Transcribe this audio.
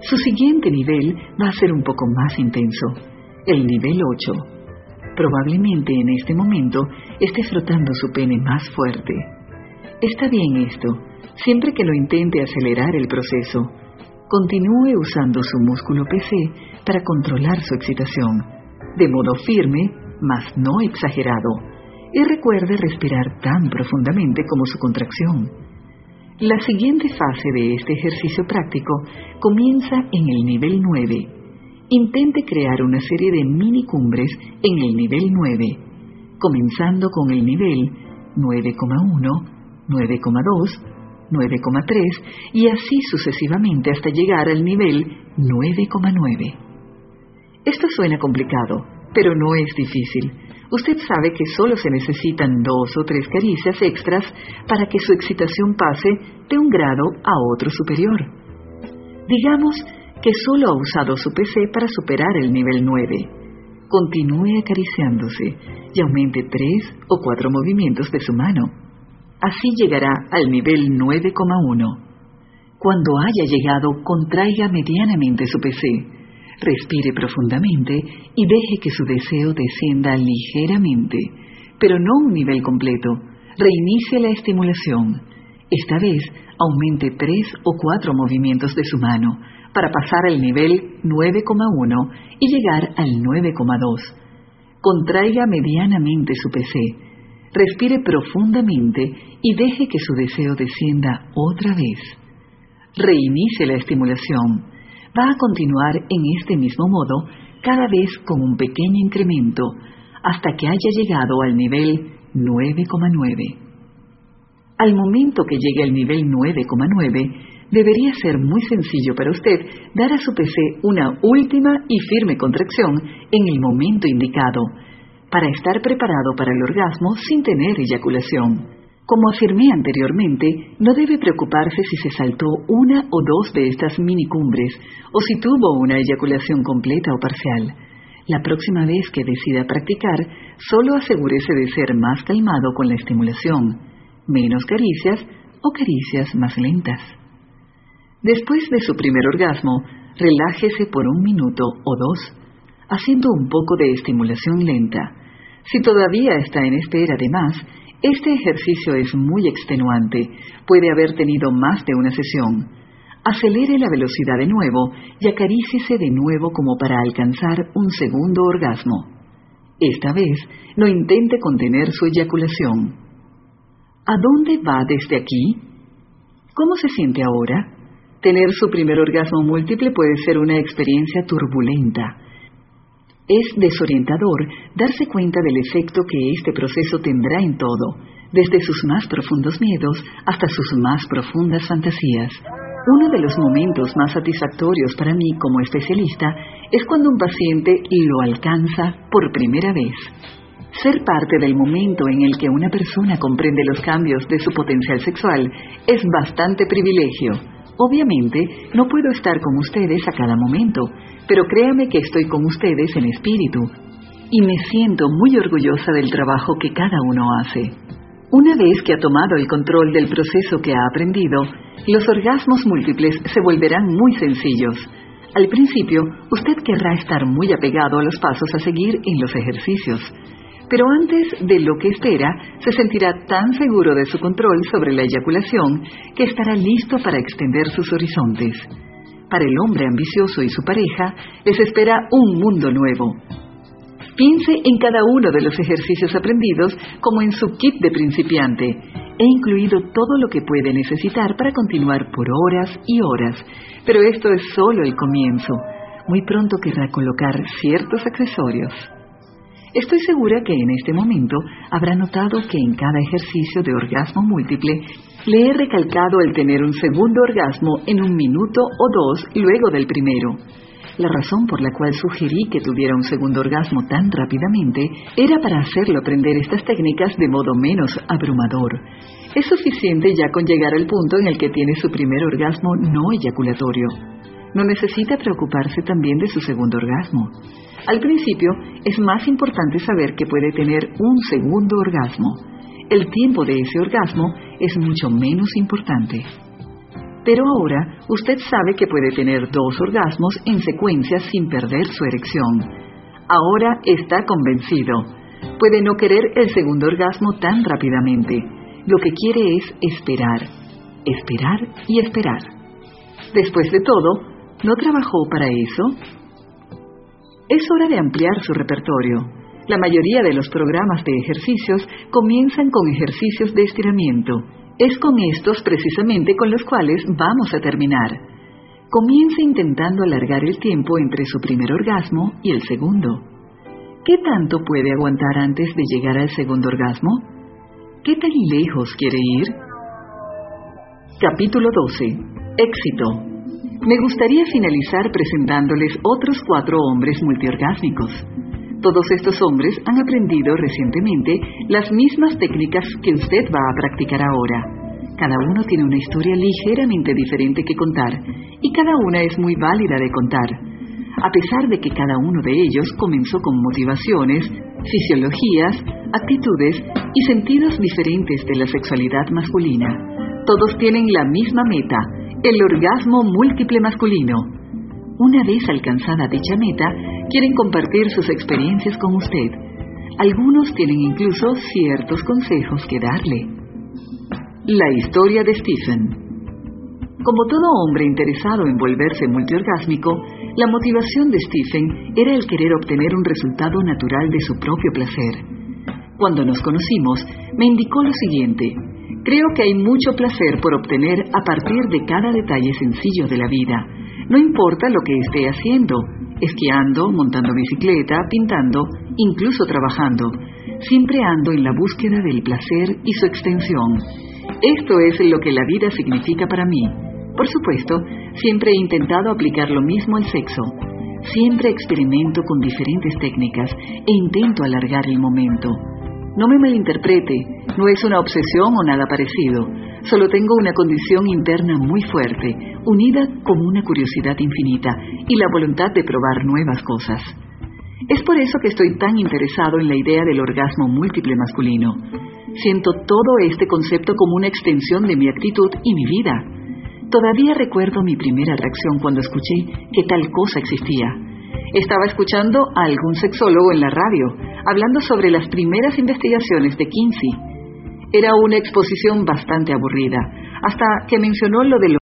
Su siguiente nivel va a ser un poco más intenso, el nivel 8. Probablemente en este momento esté frotando su pene más fuerte. Está bien esto, siempre que lo intente acelerar el proceso. Continúe usando su músculo PC para controlar su excitación, de modo firme, mas no exagerado, y recuerde respirar tan profundamente como su contracción. La siguiente fase de este ejercicio práctico comienza en el nivel 9. Intente crear una serie de mini cumbres en el nivel 9, comenzando con el nivel 9,1, 9,2, 9,3 y así sucesivamente hasta llegar al nivel 9,9. Esto suena complicado, pero no es difícil usted sabe que solo se necesitan dos o tres caricias extras para que su excitación pase de un grado a otro superior. Digamos que solo ha usado su PC para superar el nivel 9. Continúe acariciándose y aumente tres o cuatro movimientos de su mano. Así llegará al nivel 9,1. Cuando haya llegado, contraiga medianamente su PC Respire profundamente y deje que su deseo descienda ligeramente, pero no un nivel completo. Reinicie la estimulación. Esta vez aumente tres o cuatro movimientos de su mano para pasar al nivel 9,1 y llegar al 9,2. Contraiga medianamente su PC. Respire profundamente y deje que su deseo descienda otra vez. Reinicie la estimulación va a continuar en este mismo modo cada vez con un pequeño incremento hasta que haya llegado al nivel 9,9. Al momento que llegue al nivel 9,9, debería ser muy sencillo para usted dar a su PC una última y firme contracción en el momento indicado, para estar preparado para el orgasmo sin tener eyaculación. Como afirmé anteriormente, no debe preocuparse si se saltó una o dos de estas minicumbres o si tuvo una eyaculación completa o parcial. La próxima vez que decida practicar, solo asegúrese de ser más calmado con la estimulación, menos caricias o caricias más lentas. Después de su primer orgasmo, relájese por un minuto o dos, haciendo un poco de estimulación lenta. Si todavía está en espera de más, este ejercicio es muy extenuante, puede haber tenido más de una sesión. Acelere la velocidad de nuevo y acarícese de nuevo como para alcanzar un segundo orgasmo. Esta vez no intente contener su eyaculación. ¿A dónde va desde aquí? ¿Cómo se siente ahora? Tener su primer orgasmo múltiple puede ser una experiencia turbulenta es desorientador darse cuenta del efecto que este proceso tendrá en todo, desde sus más profundos miedos hasta sus más profundas fantasías. Uno de los momentos más satisfactorios para mí como especialista es cuando un paciente lo alcanza por primera vez. Ser parte del momento en el que una persona comprende los cambios de su potencial sexual es bastante privilegio. Obviamente, no puedo estar con ustedes a cada momento, pero créame que estoy con ustedes en espíritu y me siento muy orgullosa del trabajo que cada uno hace. Una vez que ha tomado el control del proceso que ha aprendido, los orgasmos múltiples se volverán muy sencillos. Al principio, usted querrá estar muy apegado a los pasos a seguir en los ejercicios, pero antes de lo que espera, se sentirá tan seguro de su control sobre la eyaculación que estará listo para extender sus horizontes. Para el hombre ambicioso y su pareja les espera un mundo nuevo. Piense en cada uno de los ejercicios aprendidos como en su kit de principiante. He incluido todo lo que puede necesitar para continuar por horas y horas, pero esto es solo el comienzo. Muy pronto querrá colocar ciertos accesorios. Estoy segura que en este momento habrá notado que en cada ejercicio de orgasmo múltiple le he recalcado el tener un segundo orgasmo en un minuto o dos luego del primero. La razón por la cual sugerí que tuviera un segundo orgasmo tan rápidamente era para hacerlo aprender estas técnicas de modo menos abrumador. Es suficiente ya con llegar al punto en el que tiene su primer orgasmo no eyaculatorio. No necesita preocuparse también de su segundo orgasmo. Al principio es más importante saber que puede tener un segundo orgasmo el tiempo de ese orgasmo es mucho menos importante. Pero ahora usted sabe que puede tener dos orgasmos en secuencia sin perder su erección. Ahora está convencido. Puede no querer el segundo orgasmo tan rápidamente. Lo que quiere es esperar, esperar y esperar. Después de todo, ¿no trabajó para eso? Es hora de ampliar su repertorio. La mayoría de los programas de ejercicios comienzan con ejercicios de estiramiento. Es con estos precisamente con los cuales vamos a terminar. Comience intentando alargar el tiempo entre su primer orgasmo y el segundo. ¿Qué tanto puede aguantar antes de llegar al segundo orgasmo? ¿Qué tan lejos quiere ir? Capítulo 12. Éxito. Me gustaría finalizar presentándoles otros cuatro hombres multiorgásmicos. Todos estos hombres han aprendido recientemente las mismas técnicas que usted va a practicar ahora. Cada uno tiene una historia ligeramente diferente que contar y cada una es muy válida de contar. A pesar de que cada uno de ellos comenzó con motivaciones, fisiologías, actitudes y sentidos diferentes de la sexualidad masculina, todos tienen la misma meta, el orgasmo múltiple masculino. Una vez alcanzada dicha meta, quieren compartir sus experiencias con usted. Algunos tienen incluso ciertos consejos que darle. La historia de Stephen. Como todo hombre interesado en volverse multiorgásmico, la motivación de Stephen era el querer obtener un resultado natural de su propio placer. Cuando nos conocimos, me indicó lo siguiente. Creo que hay mucho placer por obtener a partir de cada detalle sencillo de la vida. No importa lo que esté haciendo, esquiando, montando bicicleta, pintando, incluso trabajando. Siempre ando en la búsqueda del placer y su extensión. Esto es lo que la vida significa para mí. Por supuesto, siempre he intentado aplicar lo mismo al sexo. Siempre experimento con diferentes técnicas e intento alargar el momento. No me malinterprete, no es una obsesión o nada parecido. Solo tengo una condición interna muy fuerte, unida con una curiosidad infinita y la voluntad de probar nuevas cosas. Es por eso que estoy tan interesado en la idea del orgasmo múltiple masculino. Siento todo este concepto como una extensión de mi actitud y mi vida. Todavía recuerdo mi primera reacción cuando escuché que tal cosa existía. Estaba escuchando a algún sexólogo en la radio, hablando sobre las primeras investigaciones de Kinsey. Era una exposición bastante aburrida, hasta que mencionó lo de